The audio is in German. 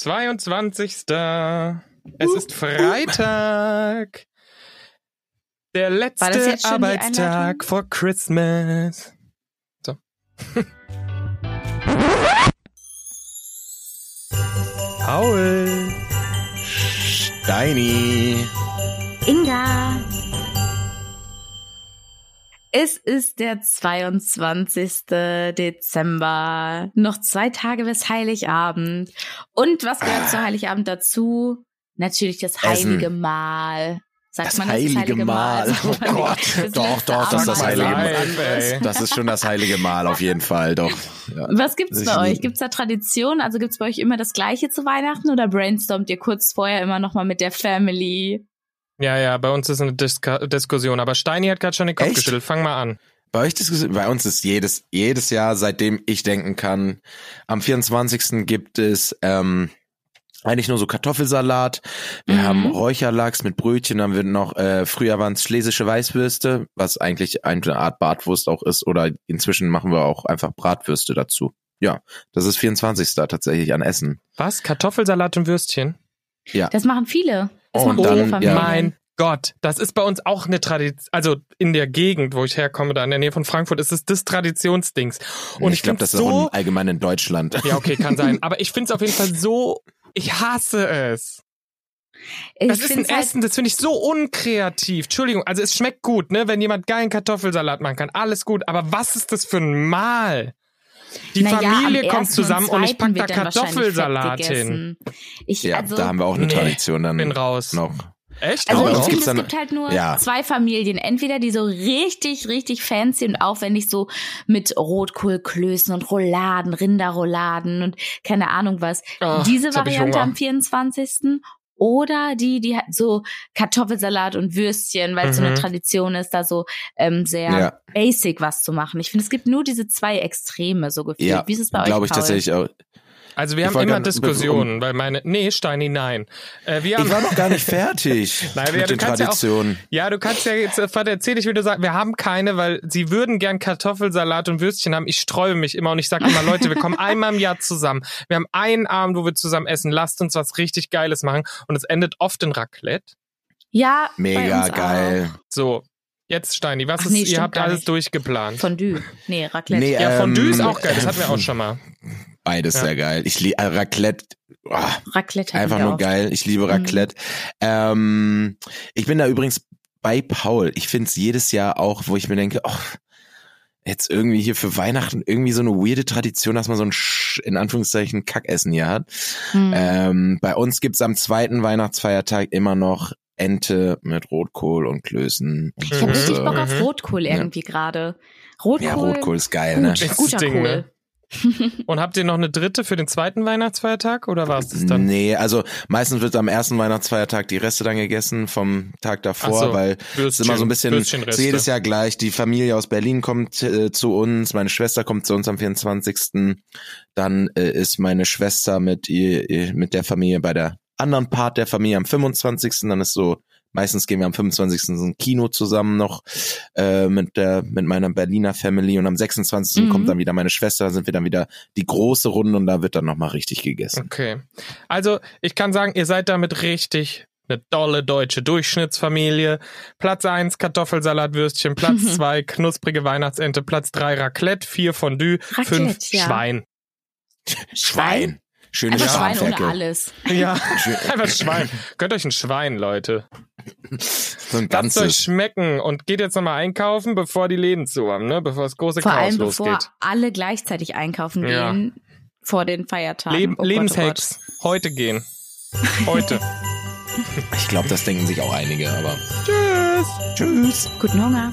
22. Es ist Freitag. Der letzte Arbeitstag vor Christmas. So. Paul. Steini. Inga. Es ist der 22. Dezember. Noch zwei Tage bis Heiligabend. Und was gehört zu Heiligabend dazu? Natürlich das heilige Essen. Mahl. Sagt Das man heilige, das heilige Mahl. Mahl? Oh Gott. Das doch, doch, das ist das heilige Mahl. Das ist schon das heilige Mahl auf jeden Fall, doch. Ja. Was gibt's bei euch? Gibt's da Tradition? Also gibt's bei euch immer das Gleiche zu Weihnachten oder brainstormt ihr kurz vorher immer noch mal mit der Family? Ja, ja, bei uns ist eine Diska Diskussion. Aber Steini hat gerade schon den Kopf Echt? geschüttelt. Fang mal an. Bei euch das, bei uns ist jedes jedes Jahr, seitdem ich denken kann, am 24. gibt es ähm, eigentlich nur so Kartoffelsalat. Wir Mhm. haben Räucherlachs mit Brötchen, dann wird noch äh, früher waren es schlesische Weißwürste, was eigentlich eine Art Bratwurst auch ist oder inzwischen machen wir auch einfach Bratwürste dazu. Ja, das ist 24. tatsächlich an Essen. Was? Kartoffelsalat und Würstchen? Ja. Das machen viele. Das Und machen viele dann, Familien. ja. Mein Gott, das ist bei uns auch eine Tradition. Also in der Gegend, wo ich herkomme, da in der Nähe von Frankfurt, ist es das Traditionsdings. Und ich, ich glaube, das es ist auch so. im Allgemeinen in Deutschland. Ja, okay, kann sein. Aber ich finde es auf jeden Fall so. Ich hasse es. Ich Das ist ein halt- Essen, das finde ich so unkreativ. Entschuldigung, also es schmeckt gut, ne, wenn jemand geilen Kartoffelsalat machen kann. Alles gut, aber was ist das für ein Mahl? Die Naja, Familie am kommt zusammen und ich pack zweiten da Kartoffelsalat hin. Ich, Ja, also, da haben wir auch eine Nee, Tradition dann Bin raus. noch. Echt? Also ich finde, es gibt halt nur ja. zwei Familien. Entweder die so richtig, richtig fancy und aufwendig so mit Rotkohlklößen und Rouladen, Rinderrouladen und keine Ahnung was. Ach, Diese Variante am 24. Oder die, die hat so Kartoffelsalat und Würstchen, weil es so eine Mhm. Tradition ist, da so ähm, sehr Ja. basic was zu machen. Ich finde, es gibt nur diese zwei Extreme so gefühlt. Ja, Wie ist es bei euch? glaube ich Paul? tatsächlich auch. Also wir Ich haben immer Diskussionen, weil meine. Nee, Steini, nein. Äh, wir haben, Ich war noch gar nicht fertig Nein, ja, mit du den kannst ja auch- Traditionen. Ja, du kannst ja jetzt, äh, Vater, erzähl ich, wie du sagst, wir haben keine, weil sie würden gern Kartoffelsalat und Würstchen haben. Ich sträube mich immer und ich sage immer, Leute, wir kommen einmal im Jahr zusammen. Wir haben einen Abend, wo wir zusammen essen. Lasst uns was richtig Geiles machen. Und es endet oft in Raclette. Ja, bei Mega uns geil. So, jetzt Steini, was Ach ist, nee, ihr habt alles nicht. durchgeplant. Auch. Fondue. Nee, Raclette. Nee, ja, Fondue ist ähm, auch geil, das hatten wir auch schon mal. Beides Ja. sehr geil. Ich liebe Raclette. Oh, Raclette einfach nur auch. geil. Ich liebe Raclette. Ähm, ich bin da übrigens bei Paul. Ich find's jedes Jahr auch, wo ich mir denke, oh, jetzt irgendwie hier für Weihnachten irgendwie so eine weirde Tradition, dass man so ein Sch in Anführungszeichen Kackessen hier hat. Hm. Ähm, bei uns gibt's am zweiten Weihnachtsfeiertag immer noch Ente mit Rotkohl und Klößen. Und Ich habe Mhm. richtig Bock äh, auf Mhm. Rotkohl irgendwie gerade. Rotkohl. Ja, Rotkohl ist geil, ne? Gut, Das guter Ding, Kohl. ne? Und habt ihr noch eine dritte für den zweiten Weihnachtsfeiertag oder war es das dann? Nee, also meistens wird am ersten Weihnachtsfeiertag die Reste dann gegessen vom Tag davor, so, weil es ist immer so ein bisschen so jedes Jahr gleich. Die Familie aus Berlin kommt äh, zu uns, meine Schwester kommt zu uns am 24. Dann äh, ist meine Schwester mit ihr, ihr mit der Familie bei der anderen Part der Familie am 25. Dann ist so Meistens gehen wir am 25. so ein Kino zusammen noch äh, mit der mit meiner Berliner Family und am 26. Mhm. kommt dann wieder meine Schwester, da sind wir dann wieder die große Runde und da wird dann nochmal richtig gegessen. Okay. Also, ich kann sagen, ihr seid damit richtig eine dolle deutsche Durchschnittsfamilie. Platz eins Kartoffelsalatwürstchen, Platz zwei knusprige Weihnachtsente, Platz drei Raclette, vier Fondue, Raclette, fünf ja. Schwein. Schwein. Schöne Einfach Schwein ohne Spanferkel. alles. Ja, Schön. einfach Schwein. Gönnt euch ein Schwein, Leute. So ein Lasst euch ganzes. schmecken und geht jetzt nochmal einkaufen, bevor die Läden zu haben, ne? Bevor das große Vor Chaos allem bevor losgeht. alle gleichzeitig einkaufen Ja. gehen vor den Feiertagen. Leb Oh oh Lebenshacks. Heute gehen. Heute. Ich glaube, das denken sich auch einige, aber Tschüss. tschüss. Guten Hunger.